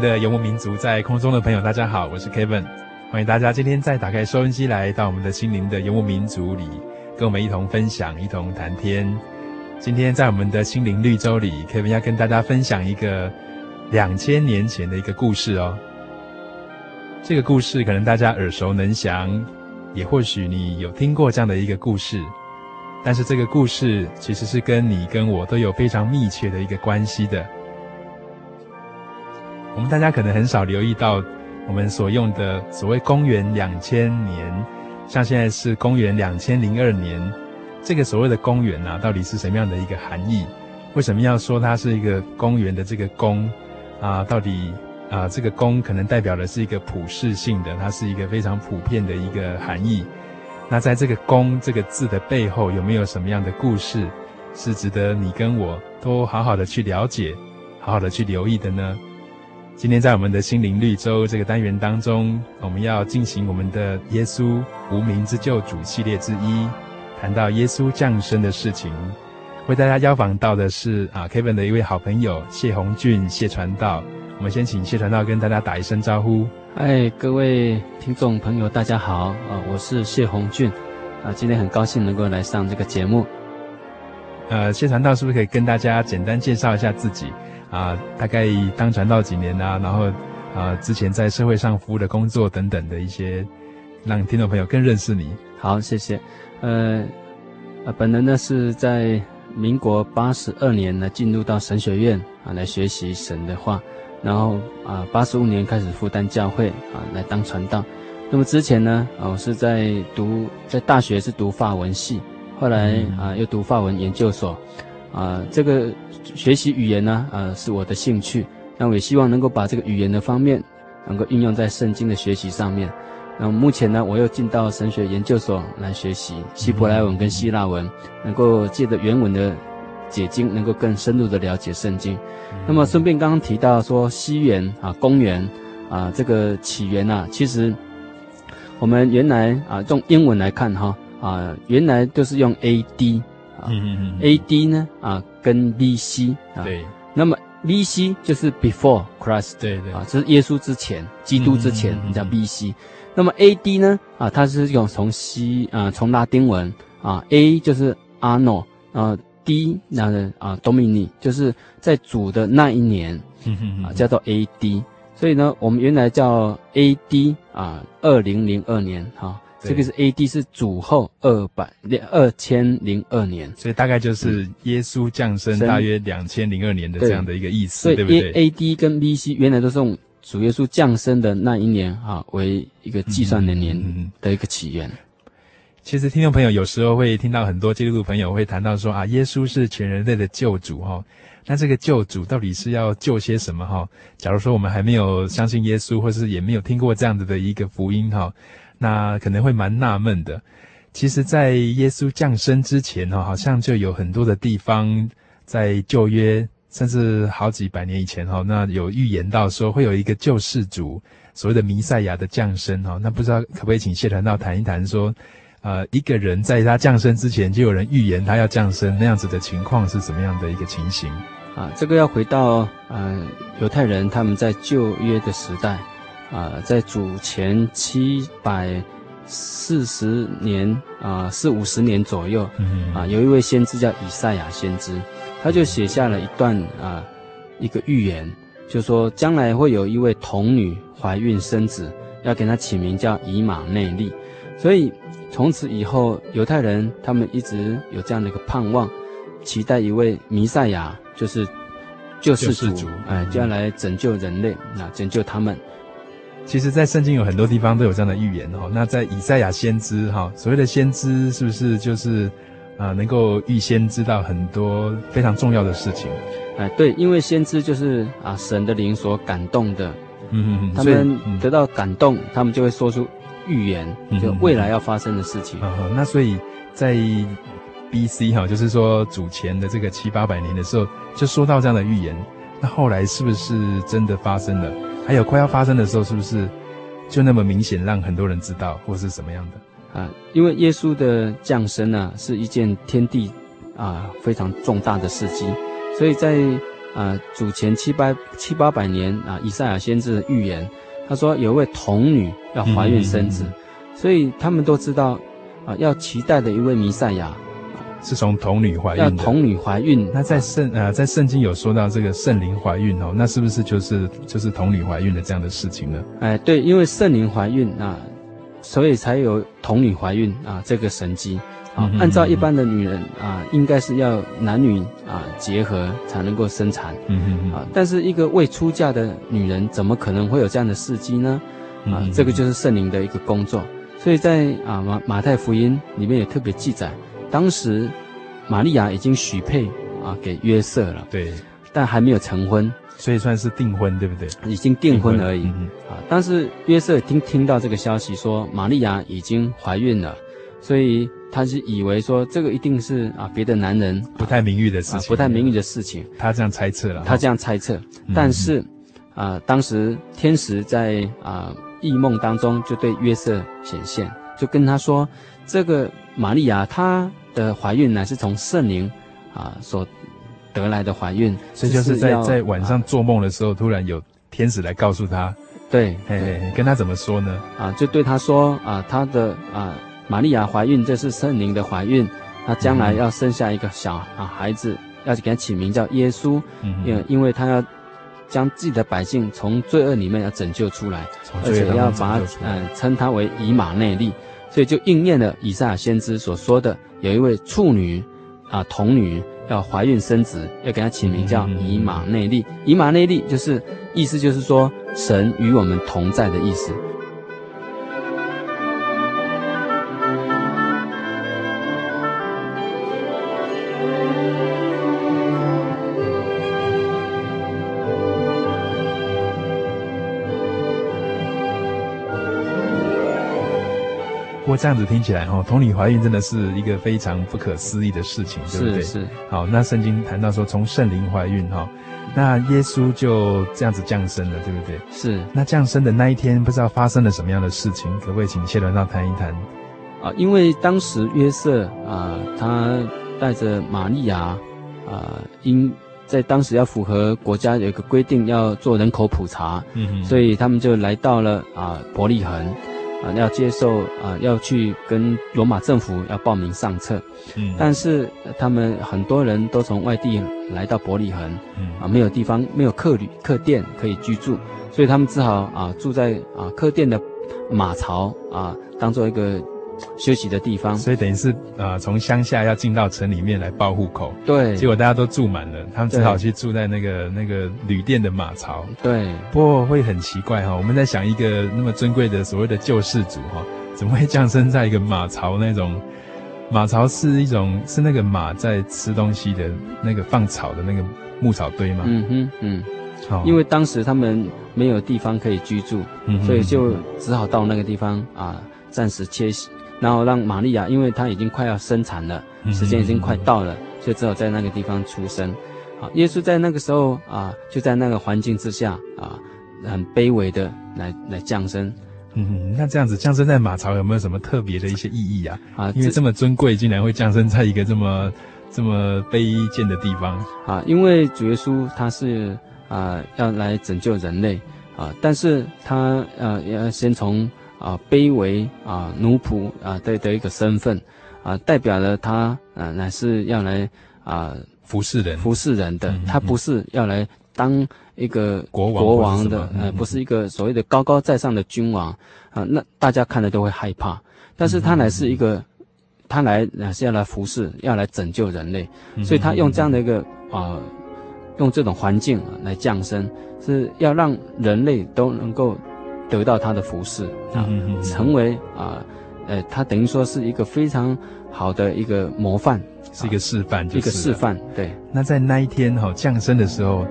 的游牧民族，在空中的朋友，大家好，我是 Kevin，欢迎大家今天再打开收音机来到我们的心灵的游牧民族里，跟我们一同分享，一同谈天。今天在我们的心灵绿洲里，Kevin 要跟大家分享一个两千年前的一个故事哦。这个故事可能大家耳熟能详，也或许你有听过这样的一个故事，但是这个故事其实是跟你跟我都有非常密切的一个关系的。我们大家可能很少留意到，我们所用的所谓公元两千年，像现在是公元两千零二年，这个所谓的公元啊，到底是什么样的一个含义？为什么要说它是一个公元的这个公啊？到底啊，这个公可能代表的是一个普世性的，它是一个非常普遍的一个含义。那在这个公这个字的背后，有没有什么样的故事，是值得你跟我都好好的去了解，好好的去留意的呢？今天在我们的心灵绿洲这个单元当中，我们要进行我们的耶稣无名之救主系列之一，谈到耶稣降生的事情。为大家邀访到的是啊，Kevin 的一位好朋友谢鸿俊谢传道。我们先请谢传道跟大家打一声招呼。哎，各位听众朋友，大家好啊，我是谢鸿俊啊，今天很高兴能够来上这个节目。呃，谢传道是不是可以跟大家简单介绍一下自己？啊，大概当传道几年啊，然后啊，之前在社会上服务的工作等等的一些，让听众朋友更认识你。好，谢谢。呃，呃，本人呢是在民国八十二年呢进入到神学院啊来学习神的话，然后啊八十五年开始负担教会啊来当传道。那么之前呢，啊我是在读在大学是读法文系，后来啊又读法文研究所。啊，这个学习语言呢，啊，是我的兴趣。那我也希望能够把这个语言的方面，能够运用在圣经的学习上面。那目前呢，我又进到神学研究所来学习希伯来文跟希腊文，能够借着原文的解经，能够更深入的了解圣经。那么顺便刚刚提到说西元啊，公元啊，这个起源啊，其实我们原来啊用英文来看哈啊，原来都是用 A.D. 嗯嗯嗯，A.D. 呢啊，跟 B.C. 啊，对，那么 B.C. 就是 Before Christ，对对啊，这是耶稣之前，基督之前，你叫 B.C. 那么 A.D. 呢啊，它是用从西啊，从拉丁文啊，A 就是 Anno 啊，D 那个啊 Domini 就是在主的那一年，啊叫做 A.D. 所以呢，我们原来叫 A.D. 啊，二零零二年哈。这个是 A.D. 是主后二百二千零二年，所以大概就是耶稣降生大约两千零二年的这样的一个意思，对，对不对？A.D. 跟 B.C. 原来都是用主耶稣降生的那一年啊为一个计算的年的一个起源。嗯嗯嗯。其实听众朋友有时候会听到很多基督徒朋友会谈到说啊，耶稣是全人类的救主哈，那这个救主到底是要救些什么哈？假如说我们还没有相信耶稣，或是也没有听过这样子的一个福音哈。那可能会蛮纳闷的，其实，在耶稣降生之前哈，好像就有很多的地方在旧约，甚至好几百年以前哈，那有预言到说会有一个救世主所谓的弥赛亚的降生哈。那不知道可不可以请谢传道谈一谈说，呃，一个人在他降生之前就有人预言他要降生，那样子的情况是什么样的一个情形？啊，这个要回到呃犹太人他们在旧约的时代，啊，在主前七百四十年啊四五十年左右，嗯，啊，有一位先知叫以赛亚先知，他就写下了一段啊一个预言。就说将来会有一位童女怀孕生子，要给她起名叫以马内利。所以从此以后，犹太人他们一直有这样的一个盼望，期待一位弥赛亚，就是救世主，主哎，就要来拯救人类，啊拯救他们。其实，在圣经有很多地方都有这样的预言哦。那在以赛亚先知哈，所谓的先知，是不是就是？啊，能够预先知道很多非常重要的事情，哎，对，因为先知就是啊神的灵所感动的，嗯嗯嗯，他们得到感动，嗯、他们就会说出预言，就未来要发生的事情。嗯嗯嗯、那所以在 B.C. 哈，就是说主前的这个七八百年的时候，就说到这样的预言。那后来是不是真的发生了？还有快要发生的时候，是不是就那么明显让很多人知道，或是什么样的？啊，因为耶稣的降生呢，是一件天地啊非常重大的事迹，所以在啊主前七八七八百年啊，以赛亚先知的预言，他说有一位童女要怀孕生子，嗯嗯嗯，所以他们都知道啊，要期待的一位弥赛亚是从童女怀孕，要童女怀孕。那在圣啊在圣经有说到这个圣灵怀孕哦，那是不是就是就是童女怀孕的这样的事情呢？哎，对，因为圣灵怀孕啊。所以才有童女怀孕啊，这个神迹啊。按照一般的女人啊，应该是要男女啊结合才能够生产。嗯嗯啊，但是一个未出嫁的女人，怎么可能会有这样的事迹呢？啊，这个就是圣灵的一个工作。所以在啊马马太福音里面也特别记载，当时玛利亚已经许配啊给约瑟了，对，但还没有成婚。所以算是订婚，对不对？已经订婚而已。嗯、啊，但是约瑟听听到这个消息，说玛利亚已经怀孕了，所以他是以为说这个一定是啊别的男人不太名誉的事情，啊，不太名誉的事情。他这样猜测了。他这样猜测，但是啊，当时天使在啊异梦当中就对约瑟显现，就跟他说，这个玛利亚她的怀孕乃是从圣灵啊所。得来的怀孕，所以就是在在晚上做梦的时候，突然有天使来告诉他，对，嘿嘿，跟他怎么说呢？啊，就对他说啊，他的啊，玛利亚怀孕，这是圣灵的怀孕，他将来要生下一个小啊孩子，要给他起名叫耶稣，因因为他要将自己的百姓从罪恶里面要拯救出来，而且要把嗯称他为以马内利，所以就应验了以赛亚先知所说的，有一位处女啊童女。要怀孕生子，要给她起名叫以马内利。以马内利就是意思，就是说神与我们同在的意思。这样子听起来，哈，童女怀孕真的是一个非常不可思议的事情，对不对？是是。好，那圣经谈到说从圣灵怀孕，哈，那耶稣就这样子降生了，对不对？是。那降生的那一天，不知道发生了什么样的事情，可不可以请谢传道谈一谈？啊，因为当时约瑟啊，他带着玛利亚啊，因在当时要符合国家有一个规定，要做人口普查，嗯，所以他们就来到了啊伯利恒。啊，要接受啊，要去跟罗马政府要报名上册，嗯，但是他们很多人都从外地来到伯利恒，嗯，啊，没有地方，没有客旅客店可以居住，所以他们只好啊住在啊客店的马槽啊，当做一个。休息的地方，所以等于是啊，从、呃、乡下要进到城里面来报户口。对，结果大家都住满了，他们只好去住在那个那个旅店的马槽。对，不过会很奇怪哈，我们在想一个那么尊贵的所谓的救世主哈，怎么会降生在一个马槽那种？马槽是一种是那个马在吃东西的那个放草的那个牧草堆吗？嗯哼，嗯，好，因为当时他们没有地方可以居住，嗯、所以就只好到那个地方啊，暂时歇息。然后让玛利亚，因为她已经快要生产了，时间已经快到了，所以只好在那个地方出生。好，耶稣在那个时候啊，就在那个环境之下啊，很卑微的来来降生。嗯，那这样子降生在马槽有没有什么特别的一些意义啊？啊，因为这么尊贵，竟然会降生在一个这么这么卑贱的地方啊！因为主耶稣他是啊要来拯救人类啊，但是他呃要先从啊卑微啊奴仆啊的的一个身份啊，代表了他啊乃是要来啊服侍人服侍人的，他不是要来当。一个国王国王的，呃，不是一个所谓的高高在上的君王啊，那大家看了都会害怕。但是他乃是一个，他来乃是要来服侍，要来拯救人类，所以他用这样的一个啊，用这种环境来降生，是要让人类都能够得到他的服侍啊，成为啊，呃，他等于说是一个非常好的一个模范，是一个示范，一个示范。对。那在那一天哈降生的时候。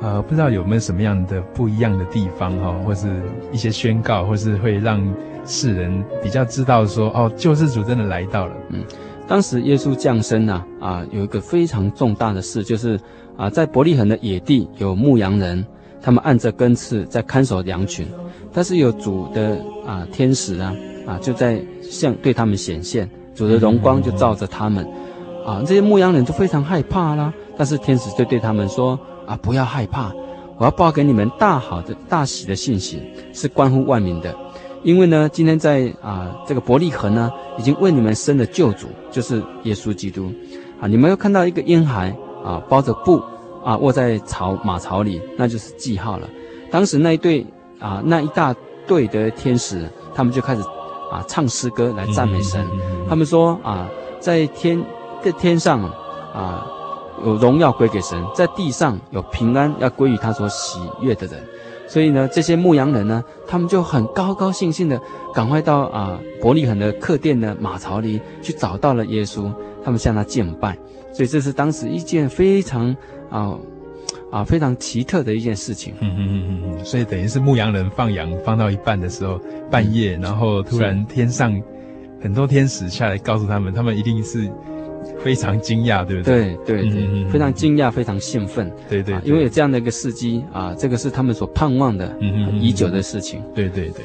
呃，不知道有没有什么样的不一样的地方哈，或是一些宣告，或是会让世人比较知道说，哦，救世主真的来到了。嗯，当时耶稣降生呢，啊，有一个非常重大的事，就是啊，在伯利恒的野地有牧羊人，他们按着根刺在看守羊群，但是有主的啊天使啊啊就在向对他们显现，主的荣光就照着他们，啊，这些牧羊人就非常害怕啦，但是天使就对他们说。啊，不要害怕！我要报给你们大好的大喜的信息，是关乎万民的。因为呢，今天在啊这个伯利恒呢，已经为你们生了救主，就是耶稣基督。啊，你们又看到一个婴孩啊，包着布啊，卧在槽马槽里，那就是记号了。当时那一对啊，那一大队的天使，他们就开始啊唱诗歌来赞美神。他们说啊，在天在天上啊。有荣耀归给神，在地上有平安要归于他所喜悦的人，所以呢，这些牧羊人呢，他们就很高高兴兴的赶快到啊伯利恒的客店的马槽里去找到了耶稣，他们向他敬拜，所以这是当时一件非常啊啊非常奇特的一件事情。嗯嗯嗯嗯，所以等于是牧羊人放羊放到一半的时候，半夜，然后突然天上很多天使下来告诉他们，他们一定是。非常惊讶，对不对？对对对，嗯、非常惊讶，非常兴奋。对对，对、啊，因为有这样的一个事迹啊，这个是他们所盼望的，嗯已久的事情。对对对。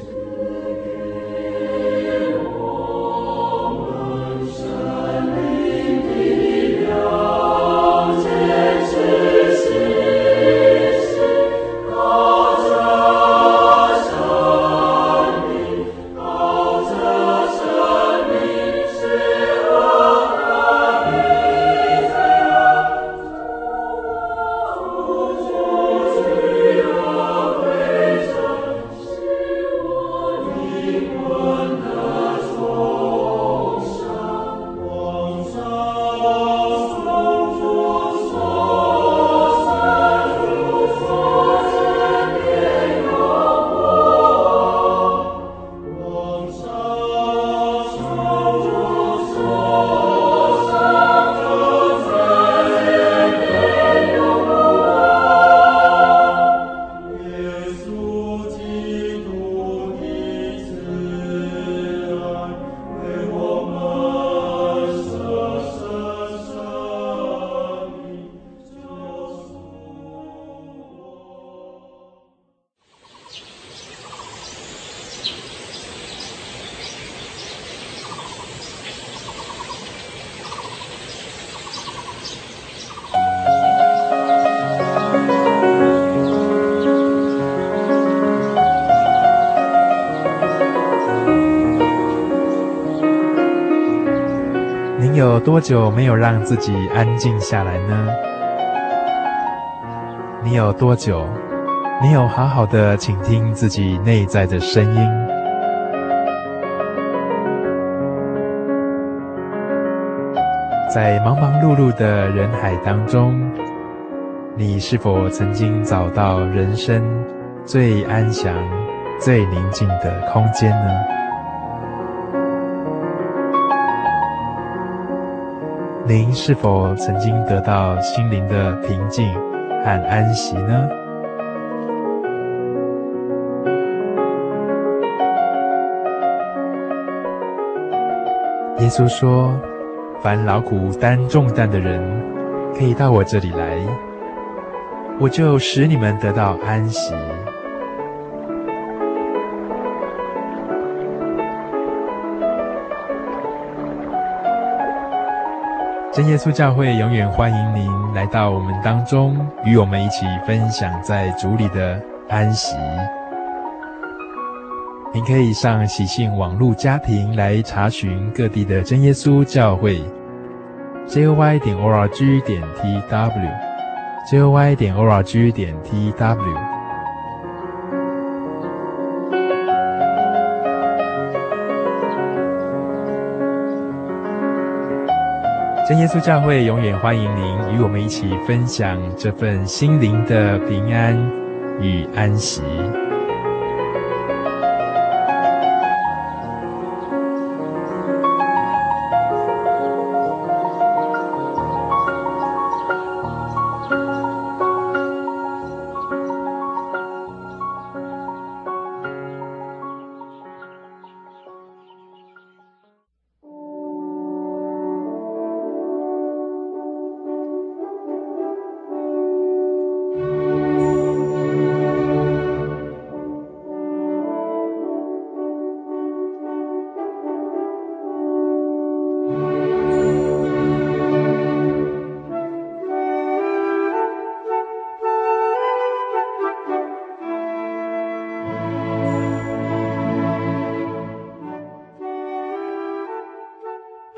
多久没有让自己安静下来呢？你有多久没有好好的倾听自己内在的声音？在忙忙碌碌的人海当中，你是否曾经找到人生最安详、最宁静的空间呢？您是否曾经得到心灵的平静和安息呢？耶稣说：“凡劳苦担重担的人，可以到我这里来，我就使你们得到安息。真耶稣教会永远欢迎您来到我们当中，与我们一起分享在主里的安息。您可以上喜信网络家庭来查询各地的真耶稣教会，joy 点 org 点 tw，joy 点 org 点 tw。真耶稣教会永远欢迎您与我们一起分享这份心灵的平安与安息。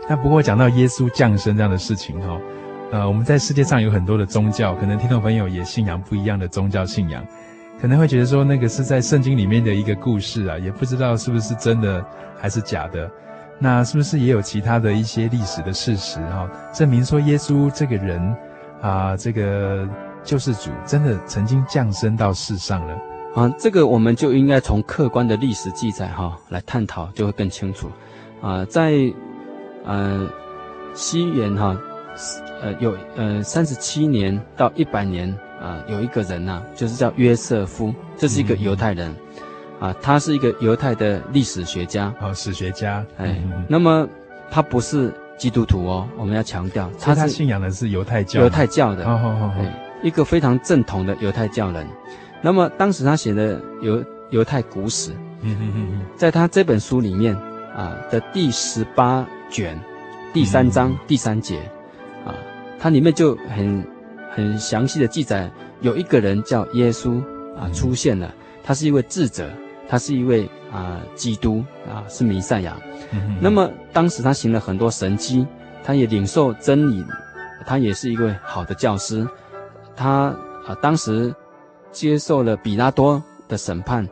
那不过讲到耶稣降生这样的事情哈，呃，我们在世界上有很多的宗教，可能听众朋友也信仰不一样的宗教信仰，可能会觉得说那个是在圣经里面的一个故事啊，也不知道是不是真的还是假的。那是不是也有其他的一些历史的事实哈，证明说耶稣这个人啊，这个救世主真的曾经降生到世上了？啊，这个我们就应该从客观的历史记载哈来探讨，就会更清楚。啊，在呃，西元哈，呃，有呃三十七年到一百年啊，有一个人呐、啊，就是叫约瑟夫，这是一个犹太人，嗯、啊，他是一个犹太的历史学家，哦，史学家，哎，嗯、那么他不是基督徒哦，我们要强调，他他信仰的是犹太教，犹太教的，哦哦哦，一个非常正统的犹太教人。那么当时他写的犹犹太古史，嗯嗯嗯嗯，在他这本书里面啊的第十八。卷第三章第三节，啊，它里面就很很详细的记载，有一个人叫耶稣啊出现了，他是一位智者，他是一位啊基督啊是弥赛亚。那么当时他行了很多神迹，他也领受真理，他也是一位好的教师。他啊当时接受了比拉多的审判，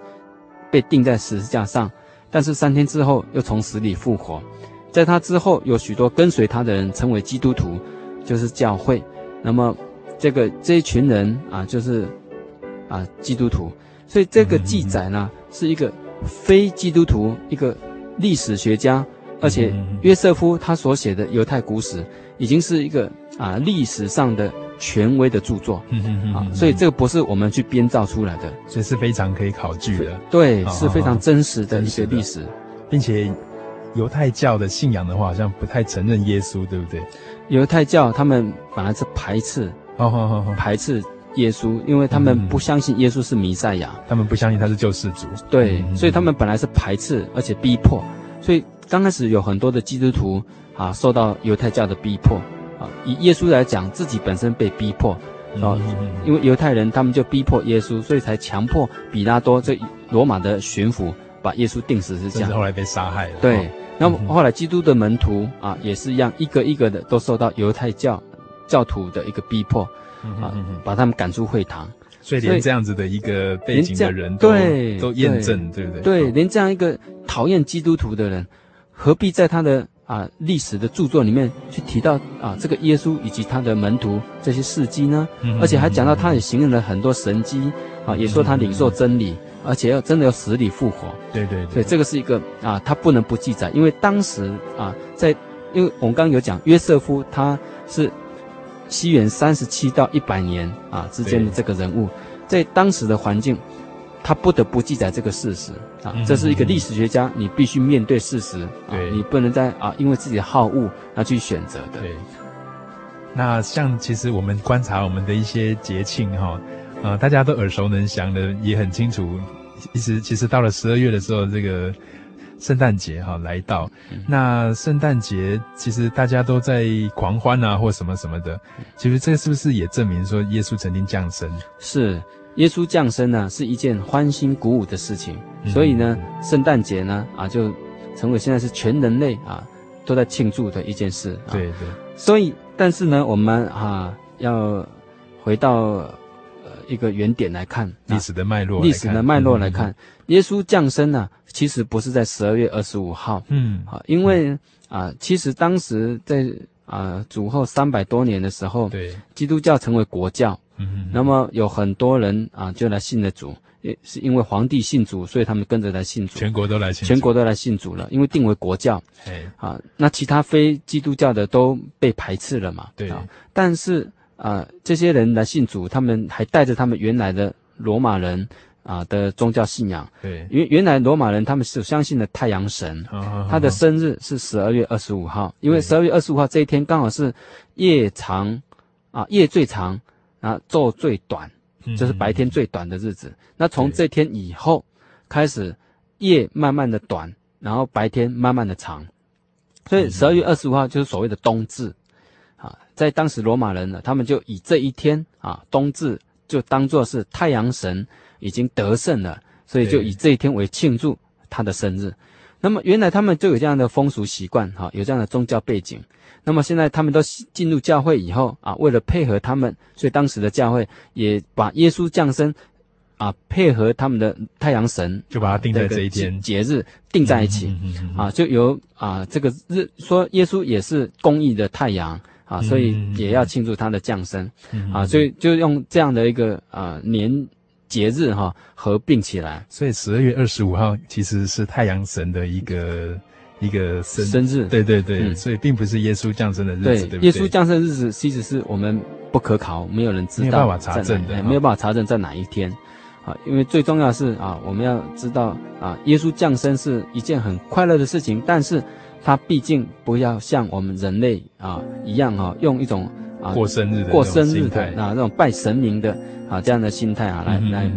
被钉在十字架上，但是三天之后又从死里复活。在他之后，有许多跟随他的人成为基督徒，就是教会。那么，这个这一群人啊，就是啊基督徒。所以这个记载呢，是一个非基督徒，一个历史学家，而且约瑟夫他所写的犹太古史，已经是一个啊历史上的权威的著作。啊，所以这个不是我们去编造出来的，所以是非常可以考据的。对，是非常真实的一些历史，并且。犹太教的信仰的话，好像不太承认耶稣，对不对？犹太教他们本来是排斥，哦哦哦，排斥耶稣，因为他们不相信耶稣是弥赛亚，他们不相信他是救世主。对，所以他们本来是排斥，而且逼迫。所以刚开始有很多的基督徒啊，受到犹太教的逼迫啊。以耶稣来讲，自己本身被逼迫啊，因为犹太人他们就逼迫耶稣，所以才强迫比拉多这罗马的巡抚把耶稣钉死，是这样。后来被杀害了。对。那么后来，基督的门徒啊，也是一样，一个一个的都受到犹太教教徒的一个逼迫，啊，把他们赶出会堂。所以连这样子的一个背景的人都对都验证，对不对？对，连这样一个讨厌基督徒的人，何必在他的啊历史的著作里面去提到啊这个耶稣以及他的门徒这些事迹呢？而且还讲到他也行了很多神迹啊，也说他领受真理。而且要真的要死里复活，对对对，所以这个是一个啊，他不能不记载，因为当时啊，在因为我们刚刚有讲约瑟夫他是西元三十七到一百年啊之间的这个人物，在当时的环境，他不得不记载这个事实啊，这是一个历史学家，你必须面对事实，对，你不能再啊因为自己的好恶而去选择的。对，那像其实我们观察我们的一些节庆哈。啊，大家都耳熟能详的，也很清楚。其实，其实到了十二月的时候，这个圣诞节哈来到。那圣诞节其实大家都在狂欢啊，或什么什么的。其实这是不是也证明说耶稣曾经降生？是，耶稣降生呢，是一件欢欣鼓舞的事情。所以呢，圣诞节呢啊，就成为现在是全人类啊都在庆祝的一件事。对对。所以，但是呢，我们啊要回到。一个原点来看历史的脉络，历史的脉络来看，耶稣降生呢，其实不是在十二月二十五号，嗯，啊，因为啊，其实当时在啊主后三百多年的时候，对，基督教成为国教，嗯，那么有很多人啊就来信了主，也是因为皇帝信主，所以他们跟着来信主，全国都来信，全国都来信主了，因为定为国教，哎，啊，那其他非基督教的都被排斥了嘛，对，啊但是。啊、呃，这些人来信主，他们还带着他们原来的罗马人啊、呃、的宗教信仰。对，原原来罗马人他们是相信的太阳神，他的生日是十二月二十五号，因为十二月二十五号这一天刚好是夜长啊，夜最长啊，昼最短，就是白天最短的日子。嗯、那从这天以后开始，夜慢慢的短，然后白天慢慢的长，所以十二月二十五号就是所谓的冬至。在当时罗马人呢，他们就以这一天啊，冬至就当做是太阳神已经得胜了，所以就以这一天为庆祝他的生日。那么原来他们就有这样的风俗习惯，哈，有这样的宗教背景。那么现在他们都进入教会以后啊，为了配合他们，所以当时的教会也把耶稣降生啊，配合他们的太阳神，就把它定在这一天节日定在一起啊，就由啊这个日说耶稣也是公义的太阳。啊，所以也要庆祝他的降生，嗯、啊，所以就用这样的一个啊年节日哈、啊、合并起来。所以十二月二十五号其实是太阳神的一个一个生生日，对对对、嗯，所以并不是耶稣降生的日子，对，对不对？耶稣降生日子其实是我们不可考，没有人知道，没有办法查证的，没有办法查证在哪一天。啊，因为最重要的是啊，我们要知道啊，耶稣降生是一件很快乐的事情，但是。他毕竟不要像我们人类啊一样哈、啊，用一种啊过生日的过生日的啊那种拜神明的啊这样的心态啊来来来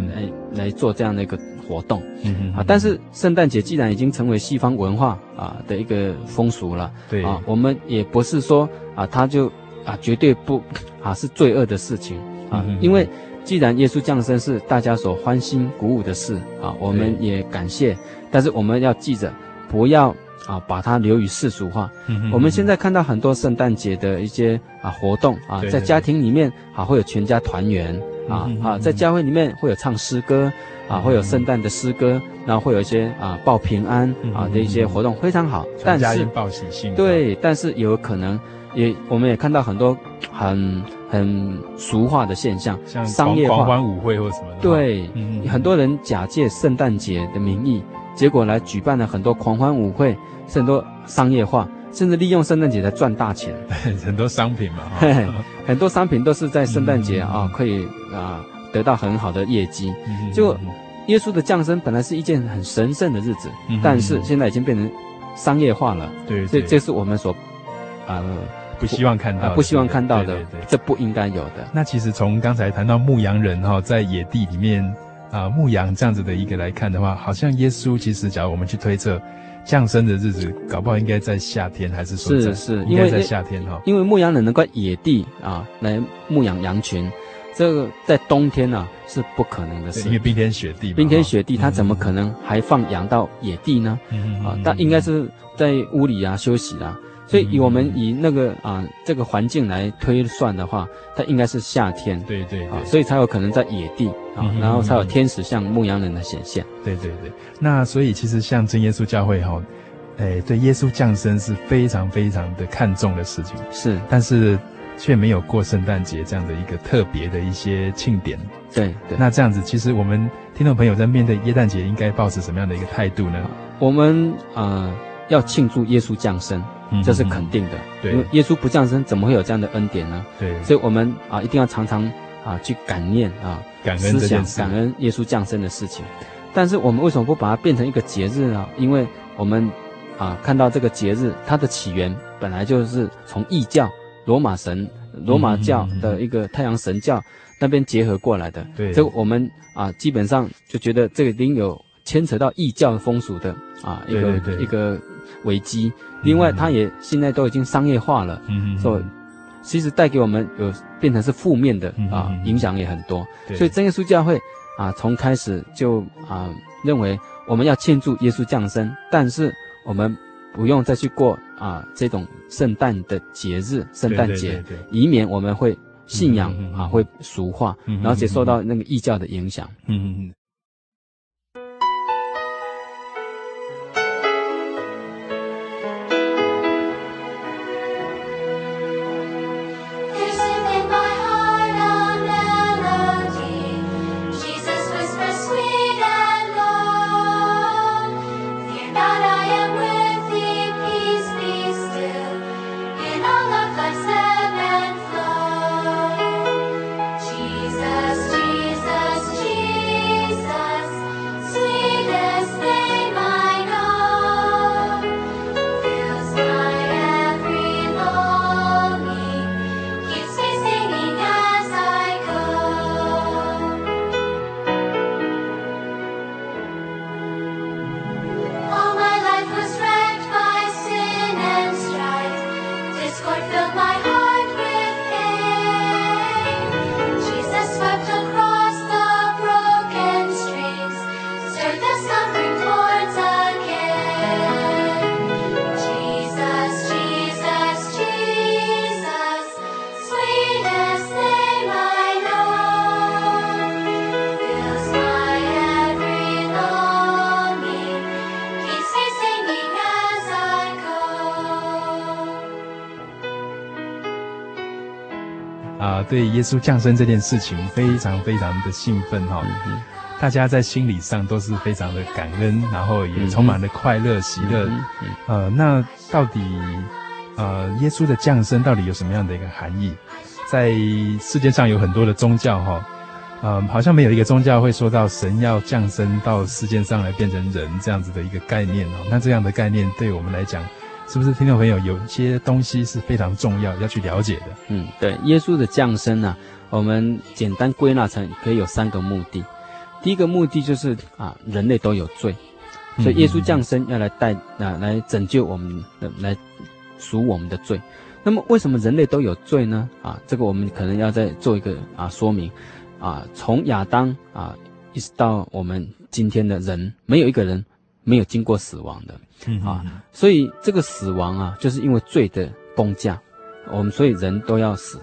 来做这样的一个活动，嗯嗯啊，但是圣诞节既然已经成为西方文化啊的一个风俗了，对。啊，我们也不是说啊他就啊绝对不 啊是罪恶的事情啊因为既然耶稣降生是大家所欢欣鼓舞的事啊，我们也感谢，但是我们要记着不要。啊，把它流于世俗化。我们现在看到很多圣诞节的一些啊活动啊，在家庭里面啊会有全家团圆啊啊，在教会里面会有唱诗歌啊，会有圣诞的诗歌，然后会有一些啊报平安啊的一些活动，非常好。但是报喜信。对，但是有可能也我们也看到很多很很俗化的现象，像商业化狂欢舞会或什么的。对，很多人假借圣诞节的名义，结果来举办了很多狂欢舞会。是很多商业化，甚至利用圣诞节来赚大钱。很多商品嘛，很多商品都是在圣诞节啊、嗯，可以啊得到很好的业绩。嗯、就耶稣的降生本来是一件很神圣的日子，嗯、但是现在已经变成商业化了。对，对，所以这是我们所啊不希望看到的、啊，不希望看到的，这不应该有的。那其实从刚才谈到牧羊人哈，在野地里面啊牧羊这样子的一个来看的话，好像耶稣其实，假如我们去推测。降生的日子，搞不好应该在夏天，还是说在是是，应该在夏天哈？因为牧羊人能够野地啊来牧养羊群，这个在冬天啊是不可能的事。因为冰天雪地，冰天雪地，他怎么可能还放羊到野地呢？嗯、啊，但应该是在屋里啊休息啊。所以以我们以那个啊这个环境来推算的话，它应该是夏天。对对所以才有可能在野地啊，嗯、然后才有天使像牧羊人的显现。对对对，那所以其实像真耶稣教会哈，哎，对耶稣降生是非常非常的看重的事情。是，但是却没有过圣诞节这样的一个特别的一些庆典。对对，那这样子，其实我们听众朋友在面对耶诞节应该抱持什么样的一个态度呢？我们啊、呃、要庆祝耶稣降生。这是肯定的，对，因为耶稣不降生，怎么会有这样的恩典呢？对，所以我们啊一定要常常啊去感念啊，感恩思想感恩耶稣降生的事情。但是我们为什么不把它变成一个节日呢？因为我们啊看到这个节日，它的起源本来就是从异教罗马神罗马教的一个太阳神教那边结合过来的。对，所以我们啊基本上就觉得这个一定有牵扯到异教风俗的啊一个一个危机。另外，它也现在都已经商业化了，嗯所以其实带给我们有变成是负面的嗯啊嗯，影响也很多。所以真耶稣教会啊，从开始就啊认为我们要庆祝耶稣降生，但是我们不用再去过啊这种圣诞的节日，圣诞节以免我们会信仰嗯嗯嗯嗯啊会俗化，嗯嗯然后且受到那个异教的影响。嗯嗯。Listen 对耶稣降生这件事情非常非常的兴奋哈、嗯大家在心理上都是非常的感恩，然后也充满了快乐、喜乐。呃，那到底呃耶稣的降生到底有什么样的一个含义？在世界上有很多的宗教哈，呃，好像没有一个宗教会说到神要降生到世界上来变成人这样子的一个概念哦。那这样的概念对我们来讲，是不是听众朋友有一些东西是非常重要要去了解的？嗯，对，耶稣的降生呢、我们简单归纳成可以有三个目的。第一个目的就是啊，人类都有罪，所以耶稣降生要来带啊，来拯救我们的，来赎我们的罪。那么为什么人类都有罪呢？啊，这个我们可能要再做一个啊说明。啊，从亚当啊一直到我们今天的人，没有一个人没有经过死亡的。嗯啊，所以这个死亡啊，就是因为罪的工价，我们所以人都要死，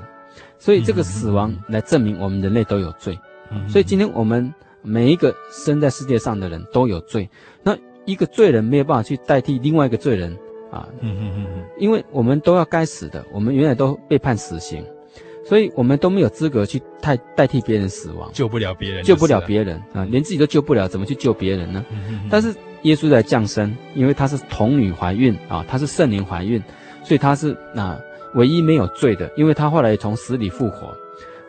所以这个死亡来证明我们人类都有罪。嗯所以今天我们每一个生在世界上的人都有罪，那一个罪人没有办法去代替另外一个罪人啊，嗯嗯嗯嗯。因为我们都要该死的，我们原来都被判死刑，所以我们都没有资格去代代替别人死亡，救不了别人，救不了别人啊，连自己都救不了，怎么去救别人呢？人但是耶稣在降生，因为他是童女怀孕啊，他是圣灵怀孕，所以他是啊唯一没有罪的，因为他后来从死里复活，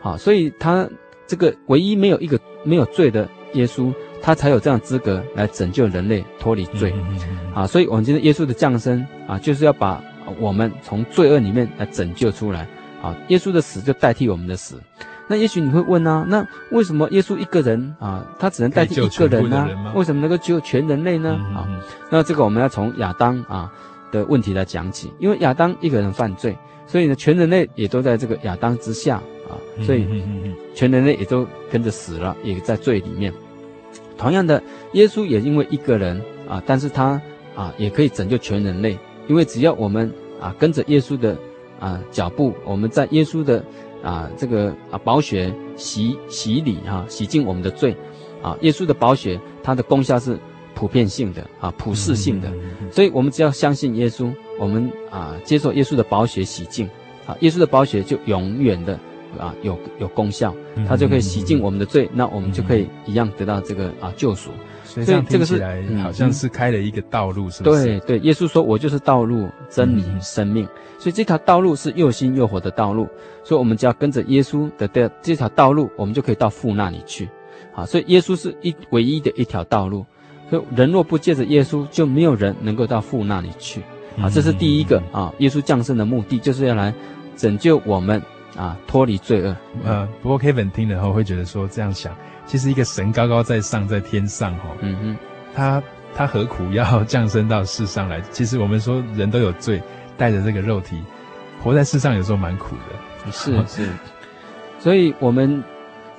啊，所以他这个唯一没有一个没有罪的耶稣，他才有这样资格来拯救人类脱离罪啊，所以我们今天耶稣的降生啊，就是要把我们从罪恶里面来拯救出来啊，耶稣的死就代替我们的死。那也许你会问啊，那为什么耶稣一个人啊，他只能代替一个人呢、啊？为什么能够救全人类呢？啊，那这个我们要从亚当啊的问题来讲起，因为亚当一个人犯罪，所以呢，全人类也都在这个亚当之下啊，所以全人类也都跟着死了，也在罪里面。同样的，耶稣也因为一个人啊，但是他啊也可以拯救全人类，因为只要我们啊跟着耶稣的啊脚步，我们在耶稣的。啊，这个啊，宝血洗洗礼哈、啊，洗净我们的罪，啊，耶稣的宝血，它的功效是普遍性的啊，普世性的，所以我们只要相信耶稣，我们啊，接受耶稣的宝血洗净，啊，耶稣的宝血就永远的啊有有功效，它就可以洗净我们的罪，那我们就可以一样得到这个啊救赎。所以这个是好像是开了一个道路，是不是？对对，耶稣说：“我就是道路、真理、生命。”所以这条道路是又新又活的道路。所以我们只要跟着耶稣的这这条道路，我们就可以到父那里去。啊，所以耶稣是一唯一的一条道路。所以人若不借着耶稣，就没有人能够到父那里去。啊，这是第一个啊，耶稣降生的目的就是要来拯救我们啊，脱离罪恶。呃，不过 Kevin 听了后会觉得说这样想。其实一个神高高在上，在天上哈，嗯哼，他他何苦要降生到世上来？其实我们说人都有罪，带着这个肉体活在世上，有时候蛮苦的。是是，所以我们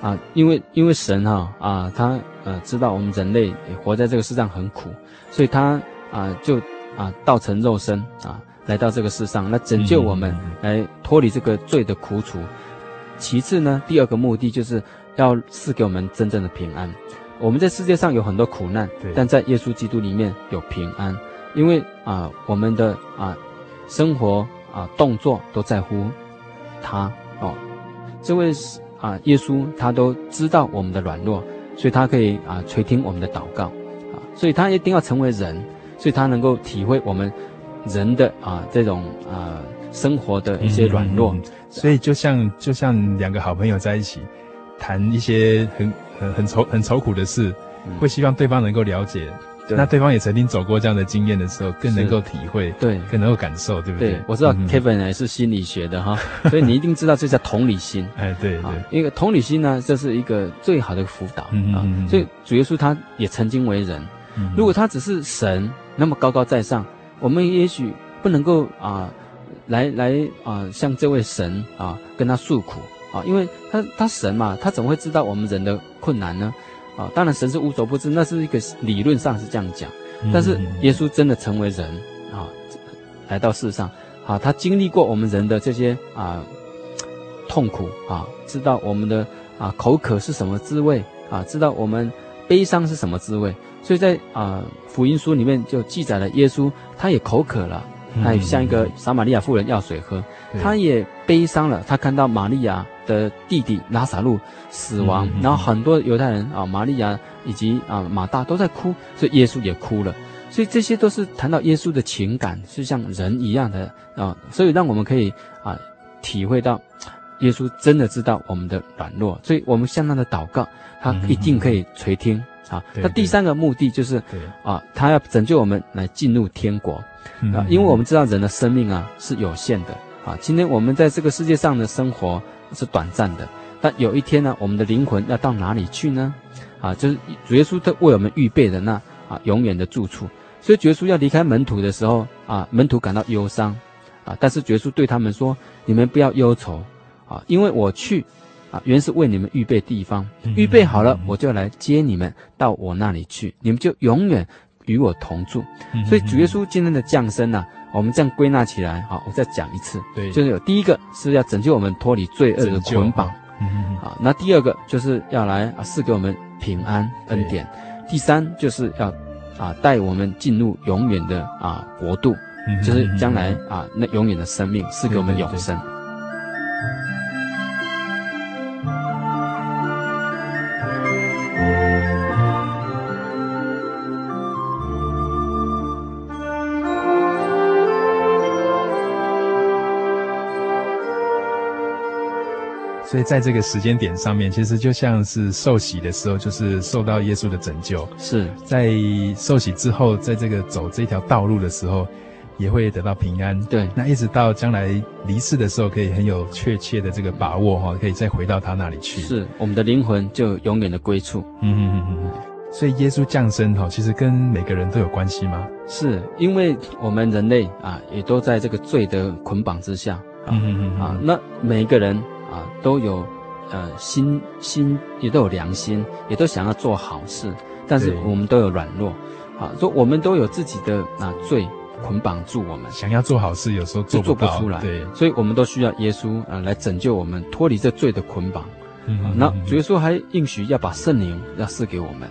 啊，因为因为神哈啊，啊，他呃知道我们人类活在这个世上很苦，所以他啊就啊道成肉身啊来到这个世上，来拯救我们，来脱离这个罪的苦楚。其次呢，第二个目的就是要赐给我们真正的平安。我们在世界上有很多苦难，但在耶稣基督里面有平安，因为啊，我们的啊生活啊动作都在乎他哦。这位啊耶稣他都知道我们的软弱，所以他可以啊垂听我们的祷告啊，所以他一定要成为人，所以他能够体会我们人的啊这种啊生活的一些软弱。嗯嗯嗯，所以就像就像两个好朋友在一起谈一些很。很很愁很愁苦的事，会希望对方能够了解。对那对方也曾经走过这样的经验的时候，更能够体会，对，更能够感受，对不对？对，我知道 Kevin 也是心理学的哈，所以你一定知道这叫同理心。哎，对对，因为同理心呢，这是一个最好的辅导啊。所以主耶稣他也曾经为人，如果他只是神那么高高在上，我们也许不能够啊，来来啊，向这位神啊，跟他诉苦。啊，因为他他神嘛，他怎么会知道我们人的困难呢？啊，当然神是无所不知，那是一个理论上是这样讲。但是耶稣真的成为人啊，来到世上啊，他经历过我们人的这些啊痛苦啊，知道我们的啊口渴是什么滋味啊，知道我们悲伤是什么滋味。所以在啊福音书里面就记载了耶稣他也口渴了，他也像一个撒玛利亚妇人要水喝，他也悲伤了，他看到玛利亚。的弟弟拉撒路死亡，然后很多犹太人啊，玛利亚以及啊马大都在哭，所以耶稣也哭了。所以这些都是谈到耶稣的情感，是像人一样的啊，所以让我们可以啊体会到，耶稣真的知道我们的软弱，所以我们向他的祷告，他一定可以垂听啊。那第三个目的就是啊，他要拯救我们来进入天国。啊，因为我们知道人的生命啊是有限的。啊，今天我们在这个世界上的生活。是短暂的，但有一天呢，我们的灵魂要到哪里去呢？啊，就是主耶稣他为我们预备的那啊永远的住处。所以主耶稣要离开门徒的时候啊，门徒感到忧伤啊，但是主耶稣对他们说：“你们不要忧愁啊，因为我去啊，原是为你们预备地方，预备好了，我就来接你们到我那里去，你们就永远与我同住。”所以主耶稣今天的降生呢、啊？我们这样归纳起来，好，我再讲一次，对，就是有第一个是要拯救我们脱离罪恶的捆绑，嗯，好，那第二个就是要来啊赐给我们平安恩典，第三就是要啊带我们进入永远的啊国度，就是将来啊那永远的生命赐给我们永生。所以在这个时间点上面，其实就像是受洗的时候，就是受到耶稣的拯救。是在受洗之后，在这个走这条道路的时候，也会得到平安。对，那一直到将来离世的时候，可以很有确切的这个把握哈，可以再回到他那里去。是我们的灵魂就永远的归处。嗯嗯嗯嗯。所以耶稣降生哈，其实跟每个人都有关系吗？是因为我们人类啊，也都在这个罪的捆绑之下。嗯嗯嗯啊，那每一个人。啊，都有，呃，心心也都有良心，也都想要做好事，但是我们都有软弱，啊，说我们都有自己的啊罪捆绑住我们，想要做好事，有时候做不，做不出来，对，所以我们都需要耶稣啊来拯救我们脱离这罪的捆绑。嗯，嗯，那主耶稣还应许要把圣灵要赐给我们，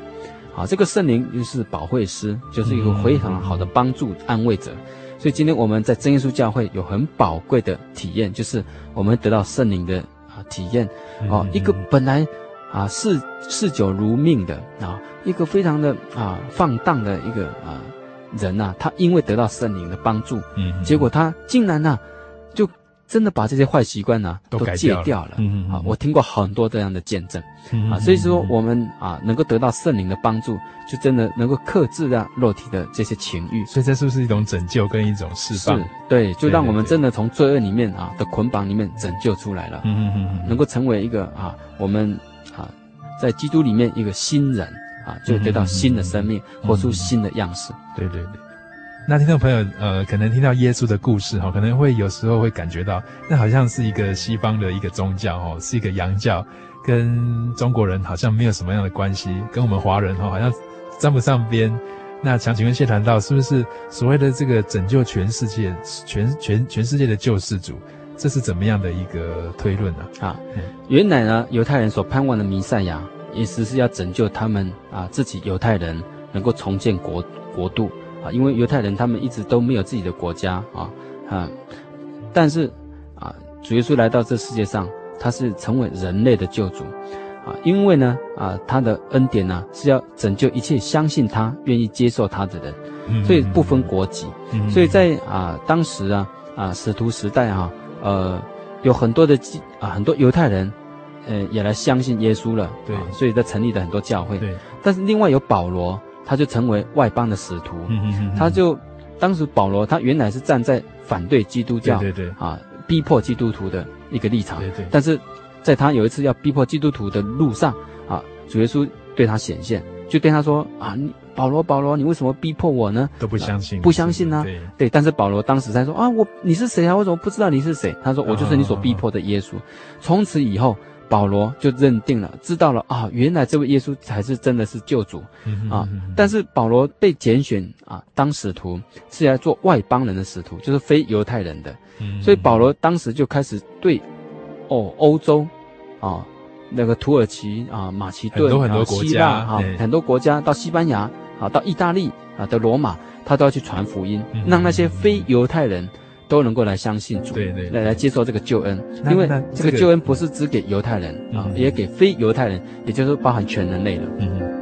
啊，这个圣灵就是保惠师，就是一个非常好的帮助安慰者。所以今天我们在真耶稣教会有很宝贵的体验，就是我们得到圣灵的啊体验哦，一个本来啊嗜嗜酒如命的啊，一个非常的啊放荡的一个啊人呐，他因为得到圣灵的帮助，嗯，结果他竟然呐就。真的把这些坏习惯呢都戒掉了，嗯嗯啊，我听过很多这样的见证，嗯啊，所以说我们啊能够得到圣灵的帮助，就真的能够克制掉肉体的这些情欲，所以这是不是一种拯救跟一种释放？是，对，就让我们真的从罪恶里面啊的捆绑里面拯救出来了，嗯嗯嗯，能够成为一个啊我们啊在基督里面一个新人啊，就得到新的生命，嗯、活出新的样式。对对对。那听众朋友，呃，可能听到耶稣的故事哈，可能会有时候会感觉到，那好像是一个西方的一个宗教哈，是一个洋教，跟中国人好像没有什么样的关系，跟我们华人哈好像沾不上边。那想请问谢谈道，是不是所谓的这个拯救全世界、全全全世界的救世主，这是怎么样的一个推论呢？啊，原来呢，犹太人所盼望的弥赛亚，意思是要拯救他们啊，自己犹太人能够重建国国度。啊，因为犹太人他们一直都没有自己的国家啊啊，但是啊，主耶稣来到这世界上，他是成为人类的救主啊，因为呢啊，他的恩典呢、啊、是要拯救一切相信他、愿意接受他的人，嗯、所以不分国籍。嗯、所以在啊当时啊啊使徒时代哈、啊，呃有很多的啊很多犹太人，呃也来相信耶稣了，对、啊，所以他成立了很多教会。对，但是另外有保罗。他就成为外邦的使徒，他就当时保罗他原来是站在反对基督教，对对对啊，逼迫基督徒的一个立场，对对。但是在他有一次要逼迫基督徒的路上啊，主耶稣对他显现，就对他说啊，你保罗保罗，你为什么逼迫我呢？都不相信，不相信呢、啊？对对。但是保罗当时在说啊，我你是谁啊？我怎么不知道你是谁？他说我就是你所逼迫的耶稣。从、哦、此以后。保罗就认定了，知道了啊，原来这位耶稣才是真的是救主啊！但是保罗被拣选啊当使徒，是来做外邦人的使徒，就是非犹太人的。所以保罗当时就开始对哦欧洲啊那个土耳其啊马其顿很多国家啊很多国家到西班牙啊到意大利啊的罗马，他都要去传福音，让那些非犹太人。都能够来相信主，对对，来来接受这个救恩，因为这个救恩不是只给犹太人啊，也给非犹太人，也就是包含全人类的。嗯。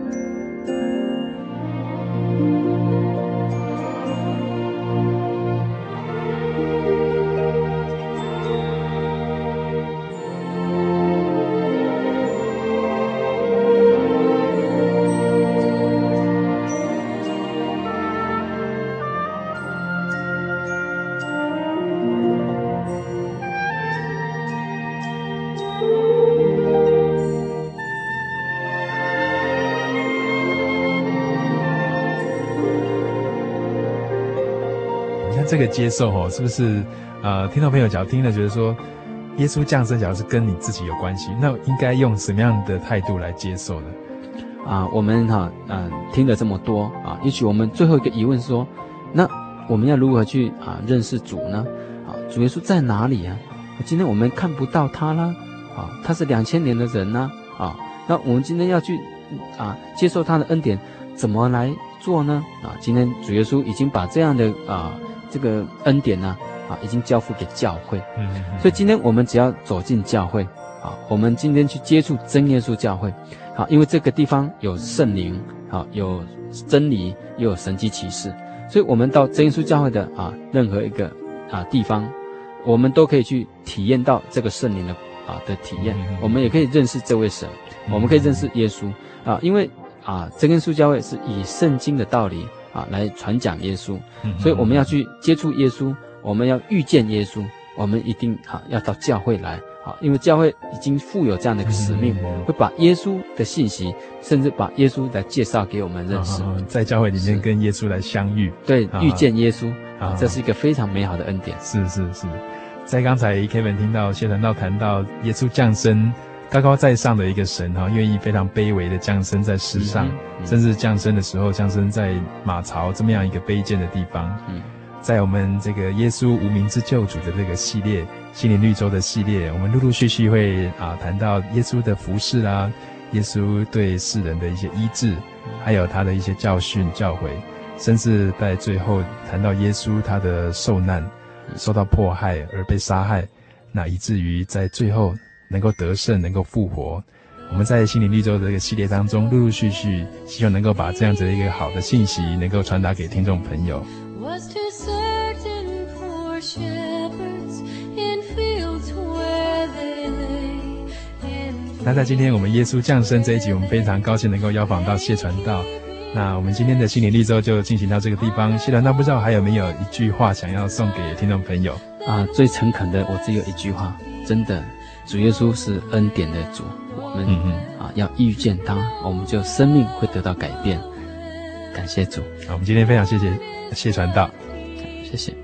接受哦，是不是？呃，听众朋友，假如听了觉得说，耶稣降生，假如是跟你自己有关系，那应该用什么样的态度来接受呢？啊，我们哈，嗯、听了这么多啊，也许我们最后一个疑问是说，那我们要如何去啊认识主呢？啊，主耶稣在哪里啊？今天我们看不到他啦，啊，他是两千年的人呢，啊，那我们今天要去啊接受他的恩典，怎么来做呢？啊，今天主耶稣已经把这样的啊。这个恩典呢，啊，已经交付给教会。嗯，所以今天我们只要走进教会，啊，我们今天去接触真耶稣教会，啊，因为这个地方有圣灵，啊，有真理，又有神迹奇事，所以我们到真耶稣教会的啊任何一个啊地方，我们都可以去体验到这个圣灵的啊的体验。我们也可以认识这位神，我们可以认识耶稣啊，因为啊真耶稣教会是以圣经的道理。啊，来传讲耶稣，所以我们要去接触耶稣，我们要遇见耶稣，我们一定啊要到教会来，好，因为教会已经负有这样的一个使命，会把耶稣的信息，甚至把耶稣来介绍给我们认识，在教会里面跟耶稣来相遇，对，遇见耶稣啊，这是一个非常美好的恩典。是是是，在刚才 Kevin 听到谢传道谈到耶稣降生。高高在上的一个神哈，愿意非常卑微的降生在世上，甚至降生的时候降生在马槽这么样一个卑贱的地方。嗯，在我们这个耶稣无名之救主的这个系列心灵绿洲的系列，我们陆陆续续会啊谈到耶稣的服事啊，耶稣对世人的一些医治，还有他的一些教训教诲，甚至在最后谈到耶稣他的受难，受到迫害而被杀害，那以至于在最后。能够得胜，能够复活。我们在心灵绿洲的这个系列当中，陆陆续续，希望能够把这样子的一个好的信息，能够传达给听众朋友。那在今天我们耶稣降生这一集，我们非常高兴能够邀访到谢传道。那我们今天的心灵绿洲就进行到这个地方。谢传道不知道还有没有一句话想要送给听众朋友？啊，最诚恳的，我只有一句话，真的。主耶稣是恩典的主，我们啊要遇见他，我们就生命会得到改变。感谢主，好，我们今天非常谢谢谢传道，谢谢。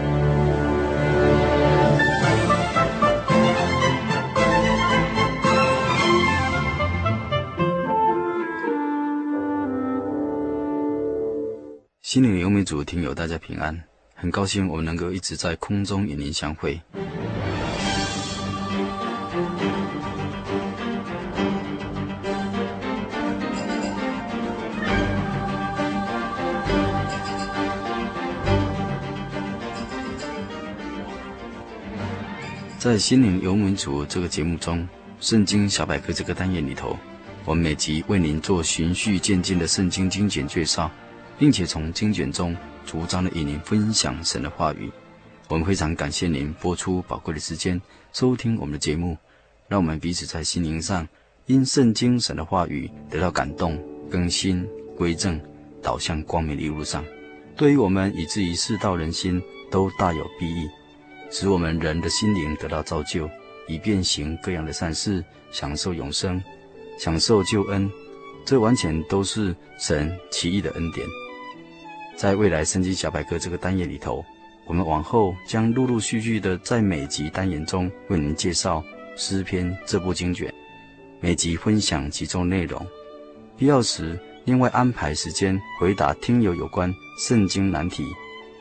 主听友，大家平安，很高兴我们能够一直在空中与您相会。在心灵游民族这个节目中，《圣经小百科》这个单元里头，我们每集为您做循序渐进的圣经精简介绍，并且从经卷中逐章的与您分享神的话语。我们非常感谢您播出宝贵的时间收听我们的节目，让我们彼此在心灵上因圣经神的话语得到感动、更新、归正，导向光明的一路上。对于我们以至于世道人心都大有裨益。使我们人的心灵得到造就，以便行各样的善事，享受永生，享受救恩。这完全都是神奇异的恩典。在未来圣经小百科这个单元里头，我们往后将陆陆续续的在每集单元中为您介绍诗篇这部经卷，每集分享其中内容。必要时，另外安排时间回答听友有关圣经难题、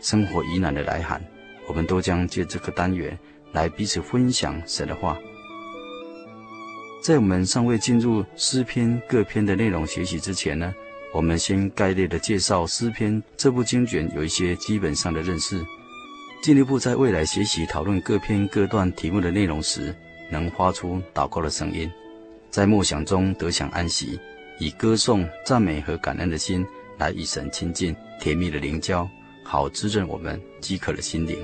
生活疑难的来函。我们都将借这个单元来彼此分享神的话。在我们尚未进入诗篇各篇的内容学习之前呢，我们先概略的介绍诗篇这部经卷有一些基本上的认识，进一步在未来学习讨论各篇各段题目的内容时，能发出祷告的声音，在默想中得享安息，以歌颂、赞美和感恩的心来与神亲近，甜蜜的灵交，好滋润我们饥渴的心灵。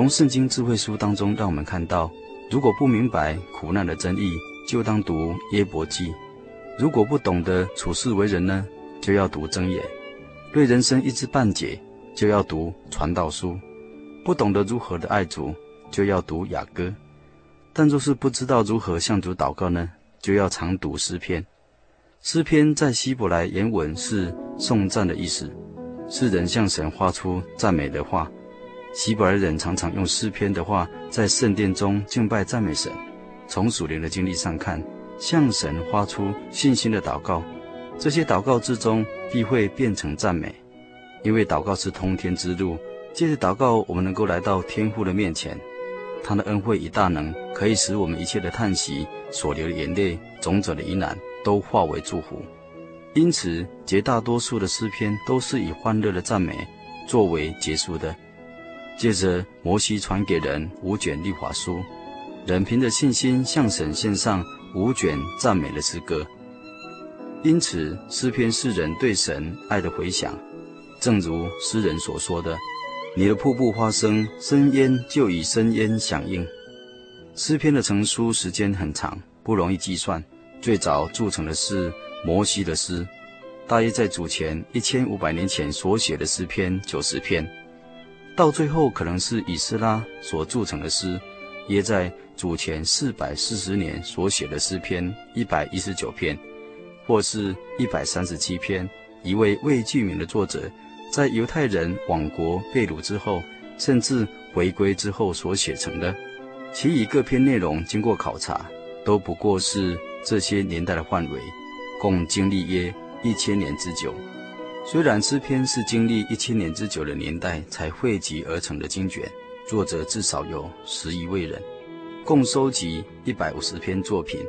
从圣经智慧书当中，让我们看到，如果不明白苦难的真义，就当读约伯记；如果不懂得处世为人呢，就要读箴言；对人生一知半解，就要读传道书；不懂得如何的爱主，就要读雅歌。但若是不知道如何向主祷告呢，就要常读诗篇。诗篇在希伯来原文是颂赞的意思，是人向神发出赞美的话。希伯来人常常用诗篇的话在圣殿中敬拜赞美神。从属灵的经历上看，向神发出信心的祷告，这些祷告之中必会变成赞美，因为祷告是通天之路。借着祷告，我们能够来到天父的面前。他的恩惠与大能，可以使我们一切的叹息、所流的眼泪、种种的疑难，都化为祝福。因此，绝大多数的诗篇都是以欢乐的赞美作为结束的。接着，摩西传给人五卷律法书，人凭着信心向神献上五卷赞美的诗歌。因此，诗篇是人对神爱的回响，正如诗人所说的。你的瀑布发声，深渊就以深渊响应。诗篇的成书时间很长，不容易计算。最早铸成的是摩西的诗，大约在主前一千五百年前所写的诗篇九十篇。到最后可能是以斯拉所铸成的诗，约在主前四百四十年所写的诗篇一百一十九篇，或是一百三十七篇，一位未具名的作者。在犹太人亡国被掳之后，甚至回归之后所写成的，其余各篇内容经过考察，都不过是这些年代的范围，共经历约一千年之久。虽然诗篇是经历一千年之久的年代才汇集而成的经卷，作者至少有十一位人，共收集一百五十篇作品，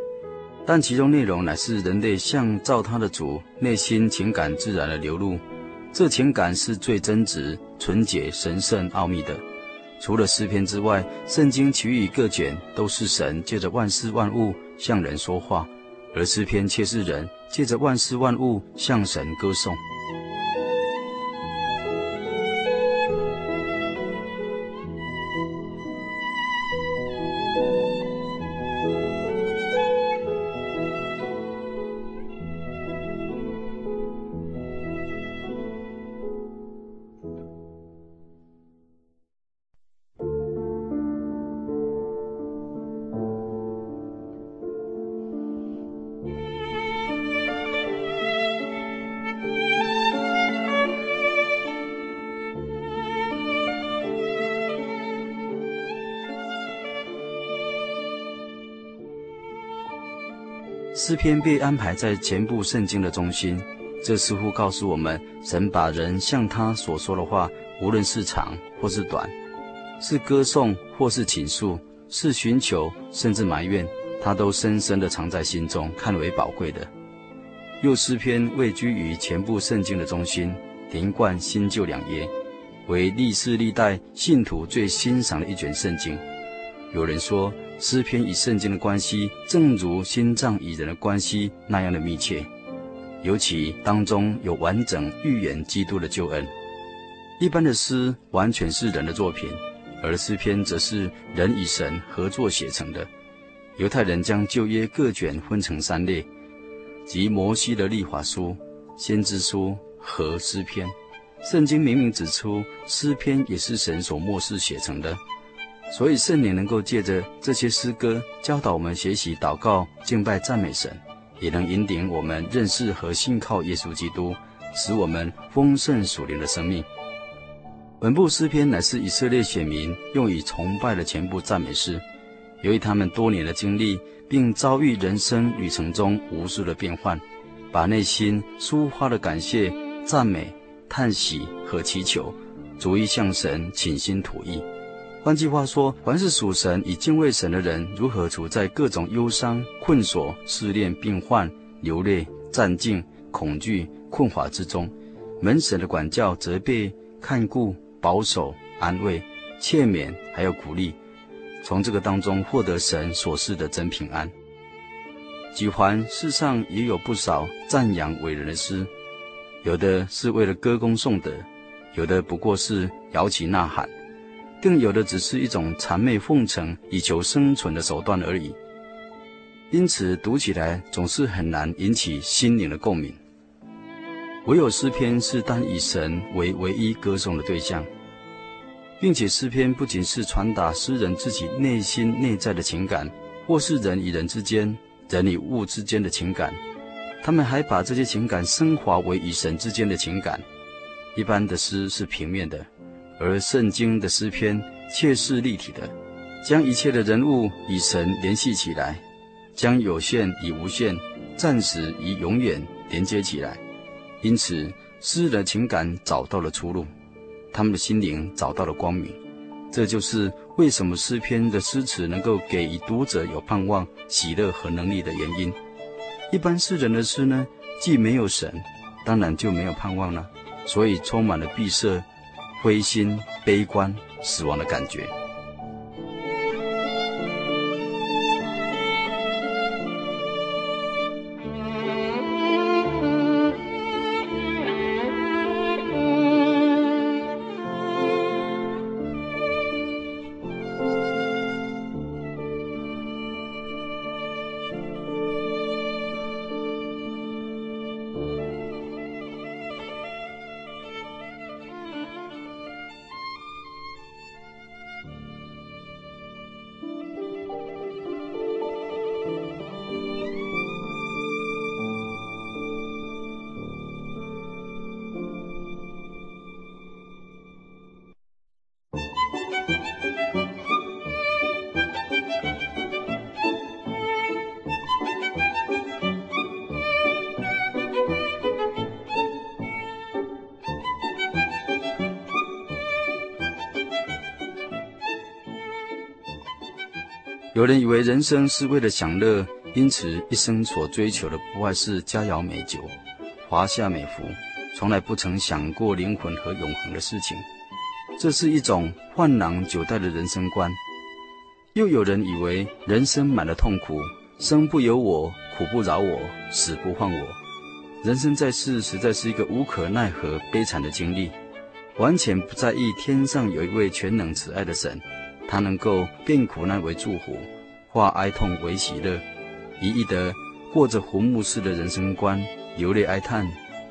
但其中内容乃是人类向造他的主内心情感自然的流露。这情感是最真挚、纯洁、神圣、奥秘的。除了诗篇之外，圣经其余各卷都是神借着万事万物向人说话，而诗篇却是人借着万事万物向神歌颂。篇被安排在全部圣经的中心，这似乎告诉我们，神把人向他所说的话，无论是长或是短，是歌颂或是倾诉，是寻求甚至埋怨，他都深深的藏在心中，看为宝贵的。又诗篇位居于全部圣经的中心，连贯新旧两约，为历世历代信徒最欣赏的一卷圣经。有人说，诗篇与圣经的关系，正如心脏与人的关系那样的密切，尤其当中有完整预言基督的救恩。一般的诗完全是人的作品，而诗篇则是人与神合作写成的。犹太人将旧约各卷分成三列，即摩西的律法书、先知书和诗篇。圣经明明指出，诗篇也是神所默示写成的。所以圣灵能够借着这些诗歌教导我们学习祷告、敬拜、赞美神，也能引领我们认识和信靠耶稣基督，使我们丰盛属灵的生命。本部诗篇乃是以色列选民用以崇拜的全部赞美诗，由于他们多年的经历，并遭遇人生旅程中无数的变幻，把内心抒发的感谢、赞美、叹息和祈求，逐一向神倾心吐意。换句话说，凡是属神以敬畏神的人，如何处在各种忧伤、困锁、试炼、病患、流泪、战兢、恐惧、困乏之中，门神的管教、责备、看顾、保守、安慰、劝勉，还有鼓励，从这个当中获得神所示的真平安。举凡世上也有不少赞扬伟人的诗，有的是为了歌功颂德，有的不过是摇旗呐喊。更有的只是一种谄媚奉承以求生存的手段而已。因此，读起来总是很难引起心灵的共鸣。唯有诗篇是单以神为唯一歌颂的对象，并且诗篇不仅是传达诗人自己内心内在的情感，或是人与人之间、人与物之间的情感，他们还把这些情感升华为与神之间的情感。一般的诗是平面的，而圣经的诗篇却是立体的，将一切的人物与神联系起来。将有限与无限、暂时与永远连接起来，因此诗人的情感找到了出路，他们的心灵找到了光明。这就是为什么诗篇的诗词能够给予读者有盼望、喜乐和能力的原因。一般诗人的诗呢，既没有神，当然就没有盼望了，所以充满了闭塞、灰心、悲观、死亡的感觉。有人以为人生是为了享乐，因此一生所追求的不外是佳肴美酒、华夏美服，从来不曾想过灵魂和永恒的事情。这是一种换囊酒袋的人生观。又有人以为人生满了痛苦，生不由我，苦不饶我，死不换我。人生在世实在是一个无可奈何、悲惨的经历，完全不在意天上有一位全能慈爱的神。他能够变苦难为祝福，化哀痛为喜乐，一意的过着坟墓式的人生观，流泪哀叹，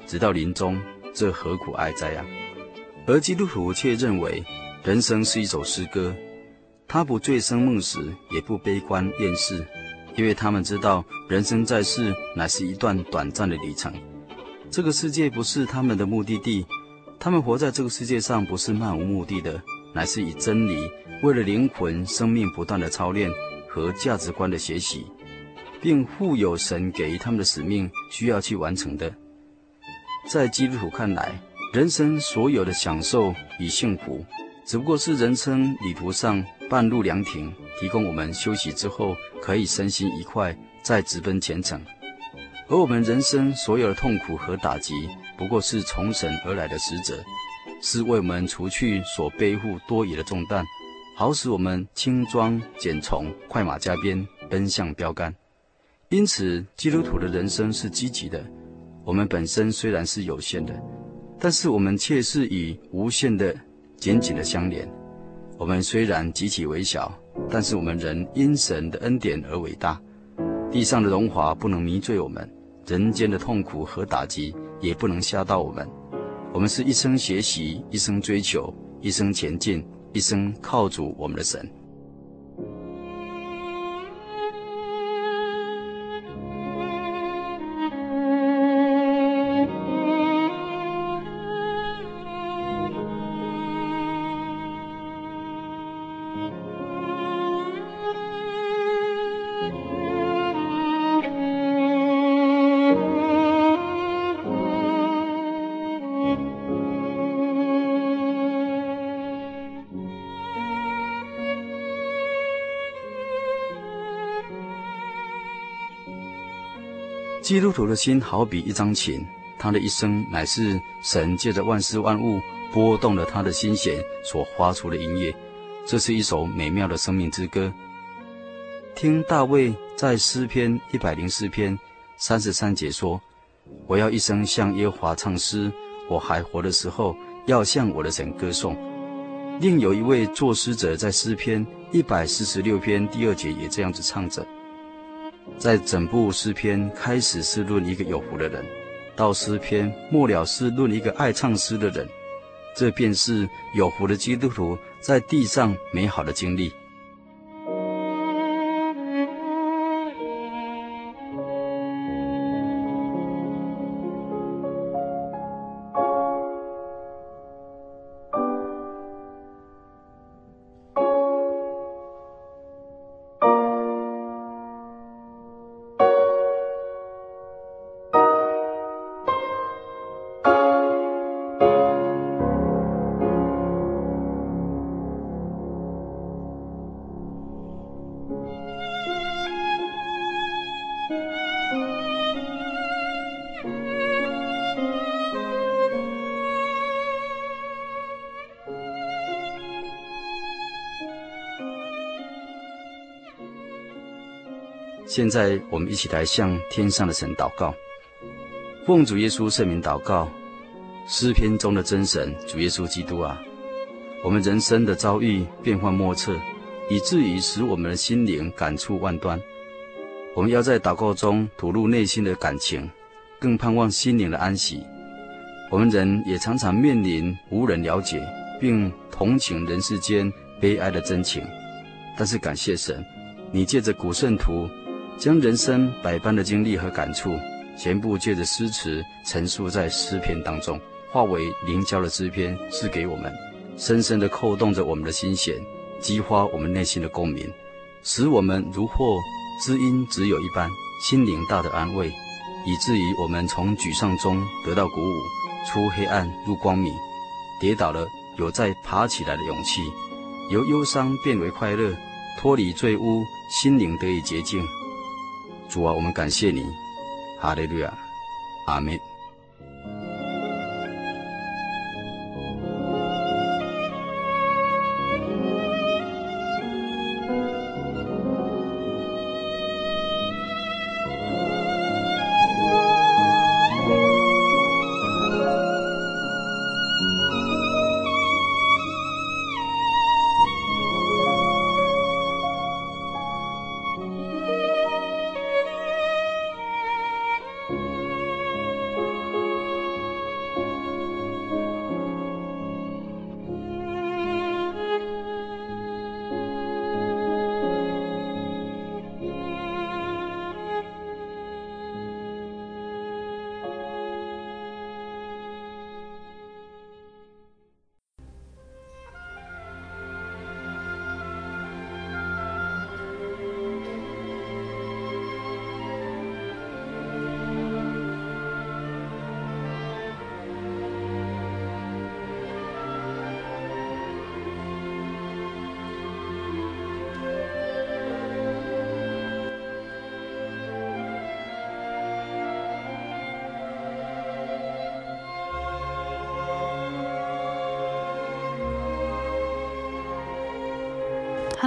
直到临终，这何苦哀哉啊！而基督徒却认为，人生是一首诗歌，他不醉生梦死，也不悲观厌世，因为他们知道，人生在世乃是一段短暂的旅程，这个世界不是他们的目的地，他们活在这个世界上不是漫无目的的，乃是以真理。为了灵魂生命不断的操练和价值观的学习，并负有神给予他们的使命，需要去完成的。在基督徒看来，人生所有的享受与幸福，只不过是人生旅途上半路凉亭，提供我们休息之后可以身心愉快，再直奔前程。而我们人生所有的痛苦和打击，不过是从神而来的使者，是为我们除去所背负多余的重担。好使我们轻装简从，快马加鞭，奔向标杆。因此，基督徒的人生是积极的。我们本身虽然是有限的，但是我们却是与无限的紧紧的相连。我们虽然极其微小，但是我们仍因神的恩典而伟大。地上的荣华不能迷醉我们，人间的痛苦和打击也不能吓到我们。我们是一生学习，一生追求，一生前进。一生靠主我们的神。基督徒的心好比一张琴，他的一生乃是神借着万事万物拨动了他的心弦所发出的音乐。这是一首美妙的生命之歌。听大卫在诗篇一百零四篇三十三节说：“我要一生向耶和华唱诗，我还活的时候要向我的神歌颂。”另有一位作诗者在诗篇一百四十六篇第二节也这样子唱着：在整部诗篇开始是论一个有福的人，到诗篇末了是论一个爱唱诗的人，这便是有福的基督徒在地上美好的经历。现在我们一起来向天上的神祷告，奉主耶稣圣名祷告。诗篇中的真神主耶稣基督啊，我们人生的遭遇变幻莫测，以至于使我们的心灵感触万端。我们要在祷告中吐露内心的感情，更盼望心灵的安息。我们人也常常面临无人了解，并同情人世间悲哀的真情。但是感谢神，你借着古圣徒。将人生百般的经历和感触，全部借着诗词陈述在诗篇当中，化为灵交的诗篇，赐给我们，深深地扣动着我们的心弦，激发我们内心的共鸣，使我们如获知音知友一般，心灵大的安慰，以至于我们从沮丧中得到鼓舞，出黑暗入光明，跌倒了有再爬起来的勇气，由忧伤变为快乐，脱离罪污，心灵得以洁净。主啊，我们感谢你，哈利路亚，阿门。